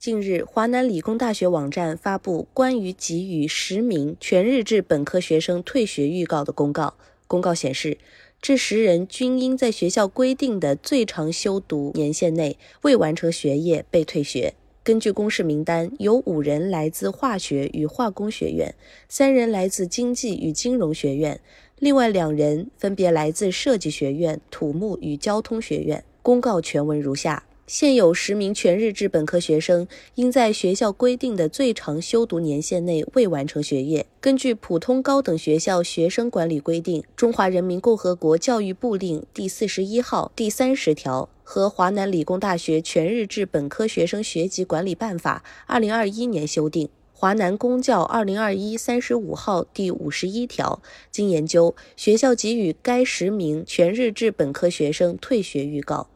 近日，华南理工大学网站发布关于给予十名全日制本科学生退学预告的公告。公告显示，这十人均因在学校规定的最长修读年限内未完成学业被退学。根据公示名单，有五人来自化学与化工学院，三人来自经济与金融学院，另外两人分别来自设计学院、土木与交通学院。公告全文如下。现有十名全日制本科学生应在学校规定的最长修读年限内未完成学业。根据《普通高等学校学生管理规定》、《中华人民共和国教育部令》第四十一号第三十条和华南理工大学全日制本科学生学籍管理办法（二零二一年修订）、华南公教二零二一三十五号第五十一条，经研究，学校给予该十名全日制本科学生退学预告。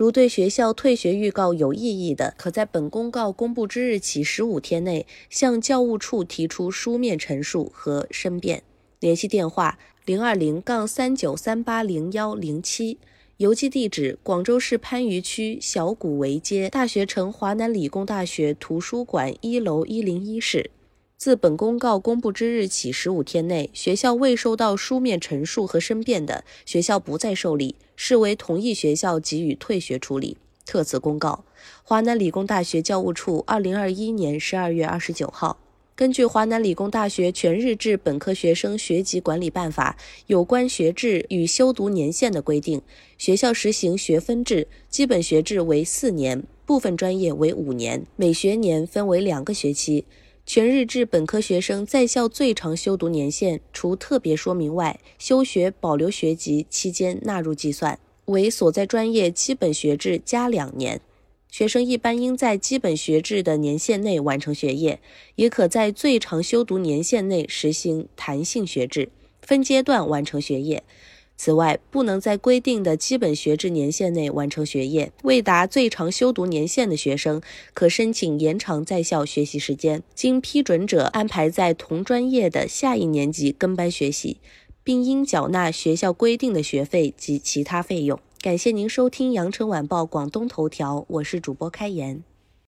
如对学校退学预告有异议的，可在本公告公布之日起十五天内向教务处提出书面陈述和申辩。联系电话：零二零杠三九三八零幺零七。邮寄地址：广州市番禺区小古围街大学城华南理工大学图书馆一楼一零一室。自本公告公布之日起十五天内，学校未收到书面陈述和申辩的，学校不再受理，视为同意学校给予退学处理。特此公告。华南理工大学教务处，二零二一年十二月二十九号。根据华南理工大学全日制本科学生学籍管理办法有关学制与修读年限的规定，学校实行学分制，基本学制为四年，部分专业为五年，每学年分为两个学期。全日制本科学生在校最长修读年限，除特别说明外，休学保留学籍期间纳入计算，为所在专业基本学制加两年。学生一般应在基本学制的年限内完成学业，也可在最长修读年限内实行弹性学制，分阶段完成学业。此外，不能在规定的基本学制年限内完成学业，未达最长修读年限的学生，可申请延长在校学习时间，经批准者安排在同专业的下一年级跟班学习，并应缴纳学校规定的学费及其他费用。感谢您收听羊城晚报广东头条，我是主播开言。